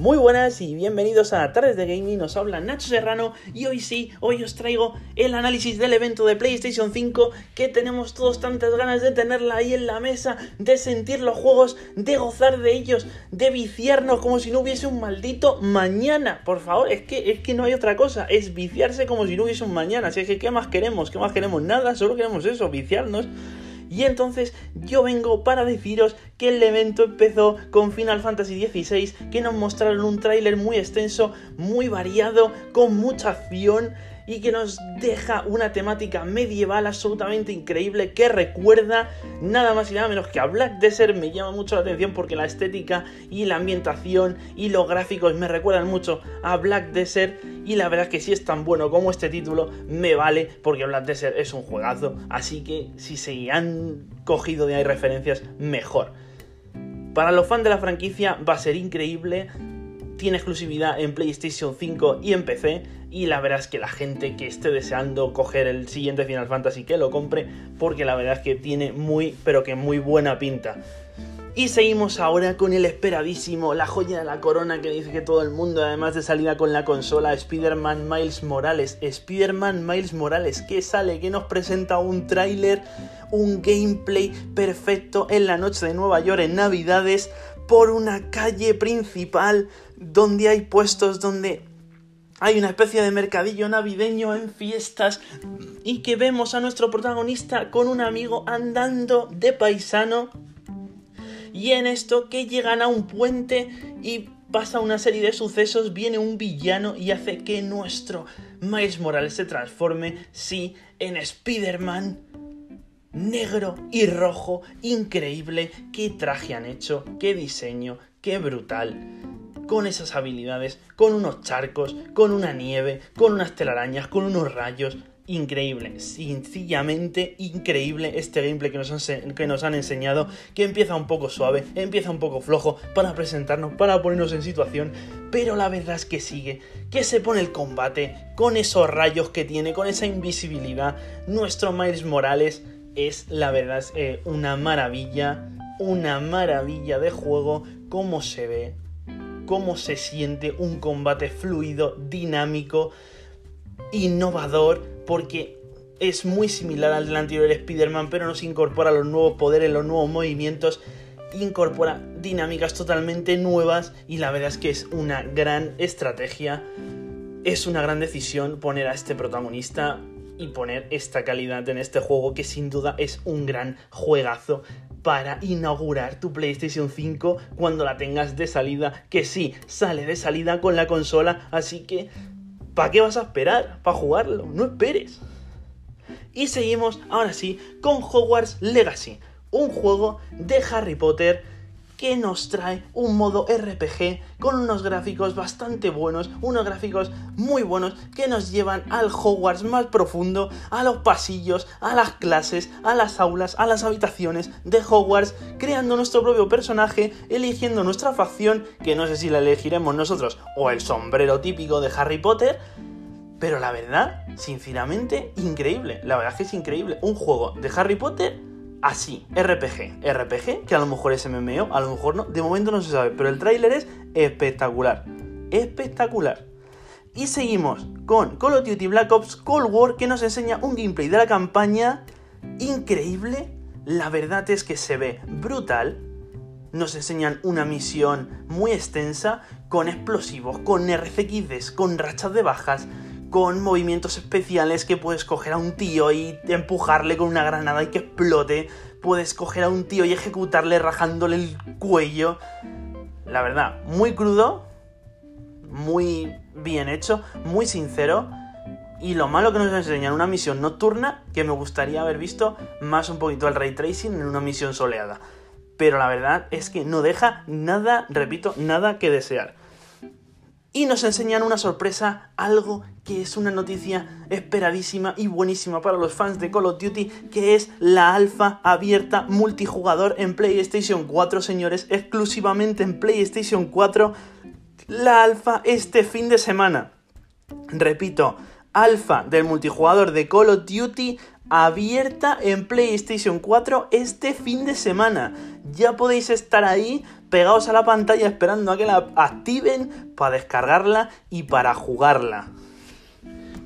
Muy buenas y bienvenidos a Tardes de Gaming, nos habla Nacho Serrano y hoy sí, hoy os traigo el análisis del evento de PlayStation 5 que tenemos todos tantas ganas de tenerla ahí en la mesa, de sentir los juegos, de gozar de ellos, de viciarnos como si no hubiese un maldito mañana. Por favor, es que, es que no hay otra cosa, es viciarse como si no hubiese un mañana. Así es que, ¿qué más queremos? ¿Qué más queremos? Nada, solo queremos eso, viciarnos. Y entonces yo vengo para deciros que el evento empezó con Final Fantasy XVI, que nos mostraron un tráiler muy extenso, muy variado, con mucha acción y que nos deja una temática medieval absolutamente increíble que recuerda nada más y nada menos que a Black Desert. Me llama mucho la atención porque la estética y la ambientación y los gráficos me recuerdan mucho a Black Desert y la verdad es que si es tan bueno como este título me vale porque Black Desert es un juegazo, así que si se han cogido de ahí referencias, mejor. Para los fans de la franquicia va a ser increíble, tiene exclusividad en PlayStation 5 y en PC. Y la verdad es que la gente que esté deseando coger el siguiente Final Fantasy que lo compre, porque la verdad es que tiene muy, pero que muy buena pinta. Y seguimos ahora con el esperadísimo, la joya de la corona que dice que todo el mundo, además de salida con la consola, Spider-Man Miles Morales. Spider-Man Miles Morales, que sale, que nos presenta un tráiler, un gameplay perfecto en la noche de Nueva York en Navidades, por una calle principal donde hay puestos donde hay una especie de mercadillo navideño en fiestas y que vemos a nuestro protagonista con un amigo andando de paisano. Y en esto que llegan a un puente y pasa una serie de sucesos, viene un villano y hace que nuestro Miles Morales se transforme, sí, en Spider-Man negro y rojo, increíble, qué traje han hecho, qué diseño, qué brutal con esas habilidades, con unos charcos, con una nieve, con unas telarañas, con unos rayos. Increíble, sencillamente increíble este gameplay que nos, han, que nos han enseñado, que empieza un poco suave, empieza un poco flojo para presentarnos, para ponernos en situación, pero la verdad es que sigue, que se pone el combate con esos rayos que tiene, con esa invisibilidad. Nuestro Miles Morales es, la verdad, eh, una maravilla, una maravilla de juego, cómo se ve, cómo se siente un combate fluido, dinámico, innovador, porque es muy similar al del anterior Spider-Man, pero nos incorpora los nuevos poderes, los nuevos movimientos, incorpora dinámicas totalmente nuevas y la verdad es que es una gran estrategia, es una gran decisión poner a este protagonista y poner esta calidad en este juego que sin duda es un gran juegazo para inaugurar tu PlayStation 5 cuando la tengas de salida, que sí, sale de salida con la consola, así que ¿para qué vas a esperar para jugarlo? No esperes. Y seguimos ahora sí con Hogwarts Legacy, un juego de Harry Potter que nos trae un modo RPG con unos gráficos bastante buenos, unos gráficos muy buenos que nos llevan al Hogwarts más profundo, a los pasillos, a las clases, a las aulas, a las habitaciones de Hogwarts, creando nuestro propio personaje, eligiendo nuestra facción, que no sé si la elegiremos nosotros o el sombrero típico de Harry Potter, pero la verdad, sinceramente, increíble. La verdad es que es increíble. Un juego de Harry Potter así, RPG. RPG, que a lo mejor es MMO, a lo mejor no, de momento no se sabe, pero el tráiler es espectacular. Espectacular. Y seguimos con Call of Duty Black Ops Cold War, que nos enseña un gameplay de la campaña increíble. La verdad es que se ve brutal. Nos enseñan una misión muy extensa, con explosivos, con RCXDs, con rachas de bajas, con movimientos especiales que puedes coger a un tío y empujarle con una granada y que explote. Puedes coger a un tío y ejecutarle rajándole el cuello. La verdad, muy crudo, muy bien hecho, muy sincero. Y lo malo que nos enseñan una misión nocturna que me gustaría haber visto más un poquito el ray tracing en una misión soleada. Pero la verdad es que no deja nada, repito, nada que desear y nos enseñan una sorpresa, algo que es una noticia esperadísima y buenísima para los fans de Call of Duty, que es la alfa abierta multijugador en PlayStation 4, señores, exclusivamente en PlayStation 4, la alfa este fin de semana. Repito, alfa del multijugador de Call of Duty abierta en PlayStation 4 este fin de semana. Ya podéis estar ahí pegados a la pantalla esperando a que la activen para descargarla y para jugarla.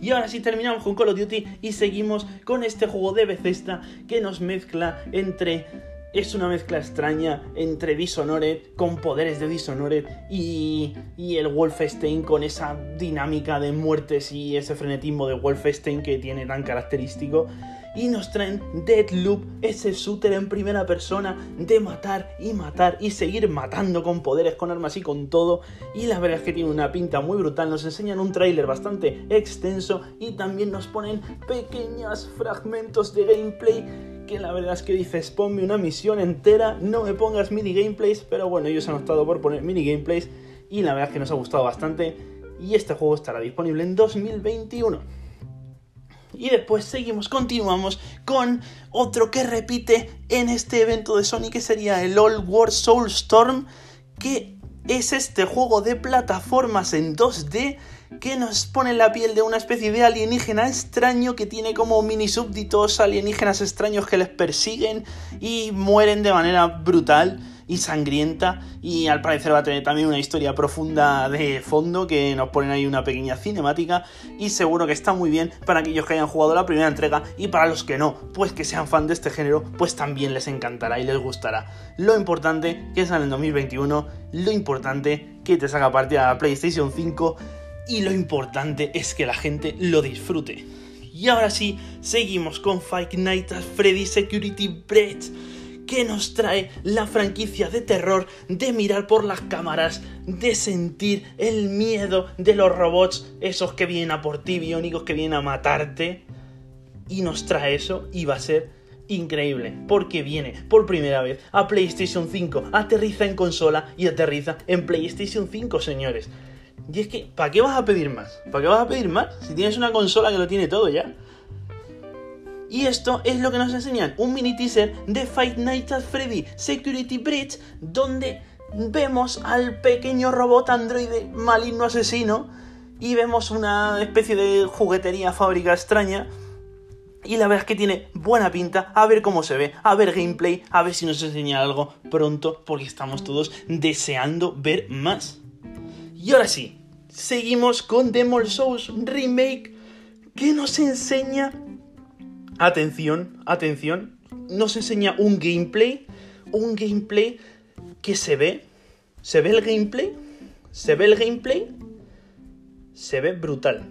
Y ahora sí terminamos con Call of Duty y seguimos con este juego de Bethesda que nos mezcla entre es una mezcla extraña entre Dishonored con poderes de Dishonored y, y el Wolfenstein con esa dinámica de muertes y ese frenetismo de Wolfenstein que tiene tan característico. Y nos traen Deadloop, ese shooter en primera persona de matar y matar y seguir matando con poderes, con armas y con todo. Y la verdad es que tiene una pinta muy brutal. Nos enseñan un tráiler bastante extenso y también nos ponen pequeños fragmentos de gameplay que la verdad es que dices, ponme una misión entera, no me pongas mini gameplays, pero bueno, ellos han optado por poner mini gameplays y la verdad es que nos ha gustado bastante y este juego estará disponible en 2021. Y después seguimos, continuamos con otro que repite en este evento de Sony que sería el All War Soulstorm, que es este juego de plataformas en 2D que nos pone la piel de una especie de alienígena extraño que tiene como mini súbditos alienígenas extraños que les persiguen y mueren de manera brutal y sangrienta y al parecer va a tener también una historia profunda de fondo que nos ponen ahí una pequeña cinemática y seguro que está muy bien para aquellos que hayan jugado la primera entrega y para los que no, pues que sean fan de este género, pues también les encantará y les gustará. Lo importante que sale en 2021, lo importante que te saca partida a PlayStation 5 y lo importante es que la gente lo disfrute. Y ahora sí, seguimos con Five Nights at Freddy Security Breach, que nos trae la franquicia de terror de mirar por las cámaras, de sentir el miedo de los robots, esos que vienen a por ti, biónicos que vienen a matarte. Y nos trae eso y va a ser increíble, porque viene por primera vez a PlayStation 5, aterriza en consola y aterriza en PlayStation 5, señores. Y es que, ¿para qué vas a pedir más? ¿Para qué vas a pedir más? Si tienes una consola que lo tiene todo ya. Y esto es lo que nos enseñan, un mini teaser de Fight Nights at Freddy Security Breach, donde vemos al pequeño robot androide maligno asesino y vemos una especie de juguetería fábrica extraña. Y la verdad es que tiene buena pinta, a ver cómo se ve, a ver gameplay, a ver si nos enseña algo pronto, porque estamos todos deseando ver más. Y ahora sí, seguimos con Demon Souls Remake que nos enseña... Atención, atención, nos enseña un gameplay, un gameplay que se ve, se ve el gameplay, se ve el gameplay, se ve brutal.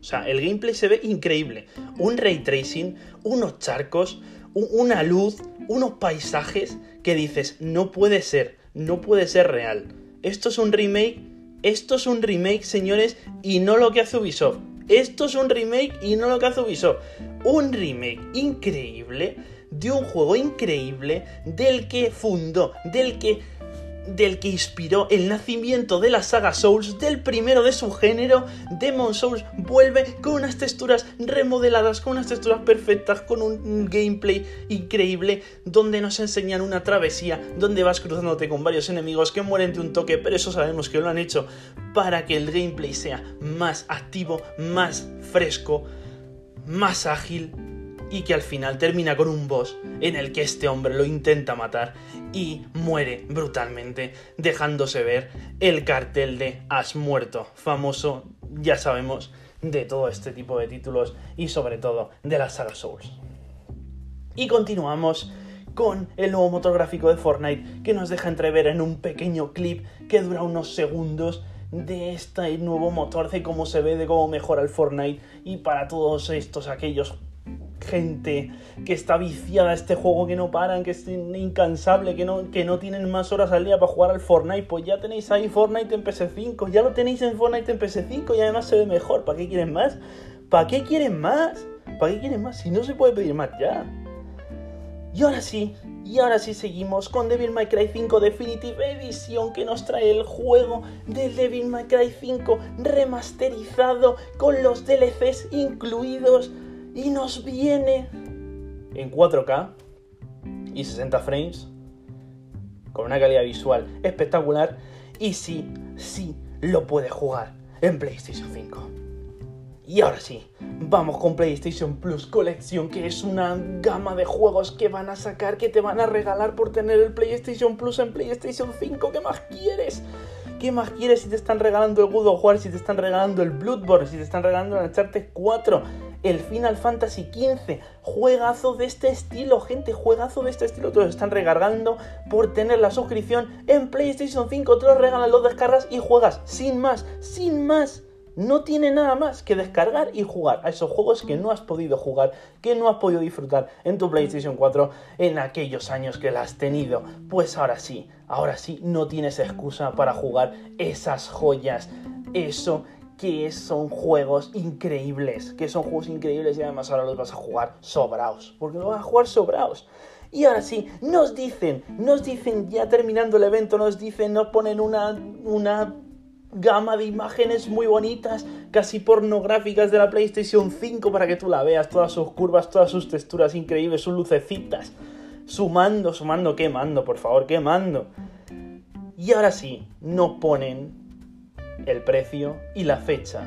O sea, el gameplay se ve increíble. Un ray tracing, unos charcos, una luz, unos paisajes que dices, no puede ser, no puede ser real. Esto es un remake esto es un remake, señores, y no lo que hace Ubisoft. Esto es un remake y no lo que hace Ubisoft. Un remake increíble de un juego increíble del que fundó, del que del que inspiró el nacimiento de la saga Souls, del primero de su género, Demon Souls vuelve con unas texturas remodeladas, con unas texturas perfectas, con un gameplay increíble, donde nos enseñan una travesía, donde vas cruzándote con varios enemigos que mueren de un toque, pero eso sabemos que lo han hecho para que el gameplay sea más activo, más fresco, más ágil y que al final termina con un boss en el que este hombre lo intenta matar y muere brutalmente, dejándose ver el cartel de Has muerto, famoso, ya sabemos, de todo este tipo de títulos y sobre todo de la saga Souls. Y continuamos con el nuevo motor gráfico de Fortnite que nos deja entrever en un pequeño clip que dura unos segundos de este nuevo motor, de cómo se ve, de cómo mejora el Fortnite y para todos estos aquellos gente que está viciada a este juego, que no paran, que es incansable, que no, que no tienen más horas al día para jugar al Fortnite, pues ya tenéis ahí Fortnite en PS5, ya lo tenéis en Fortnite en PS5 y además se ve mejor. ¿Para qué quieren más? ¿Para qué quieren más? ¿Para qué quieren más? Si no se puede pedir más ya. Y ahora sí, y ahora sí seguimos con Devil May Cry 5 Definitive Edition que nos trae el juego de Devil May Cry 5 remasterizado con los DLCs incluidos y nos viene en 4K y 60 frames con una calidad visual espectacular y sí, sí lo puede jugar en PlayStation 5. Y ahora sí, vamos con PlayStation Plus Colección, que es una gama de juegos que van a sacar, que te van a regalar por tener el PlayStation Plus en PlayStation 5. ¿Qué más quieres? ¿Qué más quieres si te están regalando el God of War, si te están regalando el Bloodborne, si te están regalando el Uncharted 4, el Final Fantasy XV? Juegazo de este estilo, gente, juegazo de este estilo. Te los están regalando por tener la suscripción en PlayStation 5. Te los regalan, los descargas y juegas sin más, sin más no tiene nada más que descargar y jugar a esos juegos que no has podido jugar, que no has podido disfrutar en tu PlayStation 4 en aquellos años que la has tenido. Pues ahora sí, ahora sí, no tienes excusa para jugar esas joyas, eso que son juegos increíbles, que son juegos increíbles y además ahora los vas a jugar sobraos, porque los vas a jugar sobraos. Y ahora sí, nos dicen, nos dicen ya terminando el evento, nos dicen, nos ponen una, una gama de imágenes muy bonitas, casi pornográficas de la PlayStation 5 para que tú la veas, todas sus curvas, todas sus texturas increíbles, sus lucecitas. Sumando, sumando, quemando, por favor, quemando. Y ahora sí, nos ponen el precio y la fecha.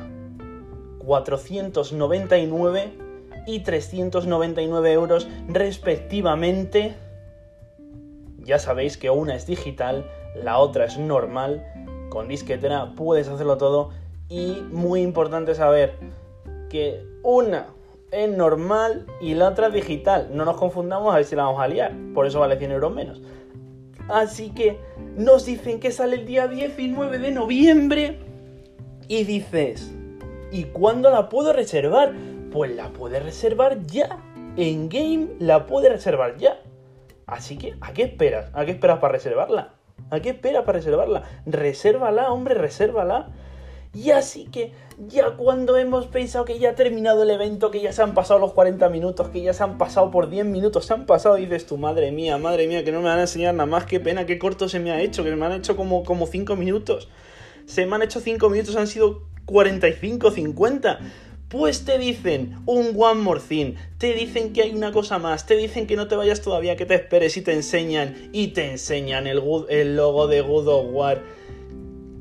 499 y 399 euros respectivamente. Ya sabéis que una es digital, la otra es normal con disquetera puedes hacerlo todo y muy importante saber que una es normal y la otra digital. No nos confundamos a ver si la vamos a liar, por eso vale 100 euros menos. Así que nos dicen que sale el día 19 de noviembre y dices, ¿y cuándo la puedo reservar? Pues la puedes reservar ya. En game la puedes reservar ya. Así que, ¿a qué esperas? ¿A qué esperas para reservarla? ¿A qué espera para reservarla? Resérvala, hombre, resérvala. Y así que ya cuando hemos pensado que ya ha terminado el evento, que ya se han pasado los 40 minutos, que ya se han pasado por 10 minutos, se han pasado, dices tu madre mía, madre mía, que no me van a enseñar nada más, qué pena, qué corto se me ha hecho, que me han hecho como, como 5 minutos. Se me han hecho 5 minutos, han sido 45, 50. Pues te dicen un one more thing, te dicen que hay una cosa más, te dicen que no te vayas todavía, que te esperes y te enseñan, y te enseñan el, el logo de God of War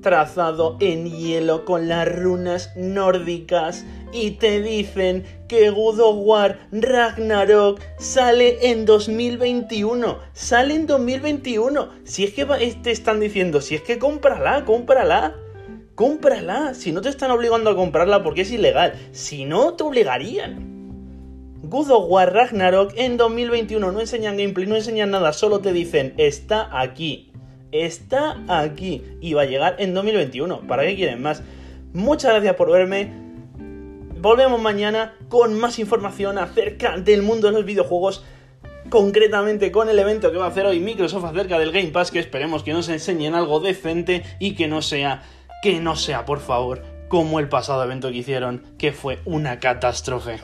trazado en hielo con las runas nórdicas y te dicen que God War Ragnarok sale en 2021. Sale en 2021. Si es que te están diciendo, si es que cómprala, cómprala cómprala. Si no te están obligando a comprarla porque es ilegal. Si no, te obligarían. God War Ragnarok en 2021 no enseñan gameplay, no enseñan nada, solo te dicen está aquí. Está aquí. Y va a llegar en 2021. ¿Para qué quieren más? Muchas gracias por verme. Volvemos mañana con más información acerca del mundo de los videojuegos concretamente con el evento que va a hacer hoy Microsoft acerca del Game Pass, que esperemos que nos enseñen algo decente y que no sea que no sea, por favor, como el pasado evento que hicieron, que fue una catástrofe.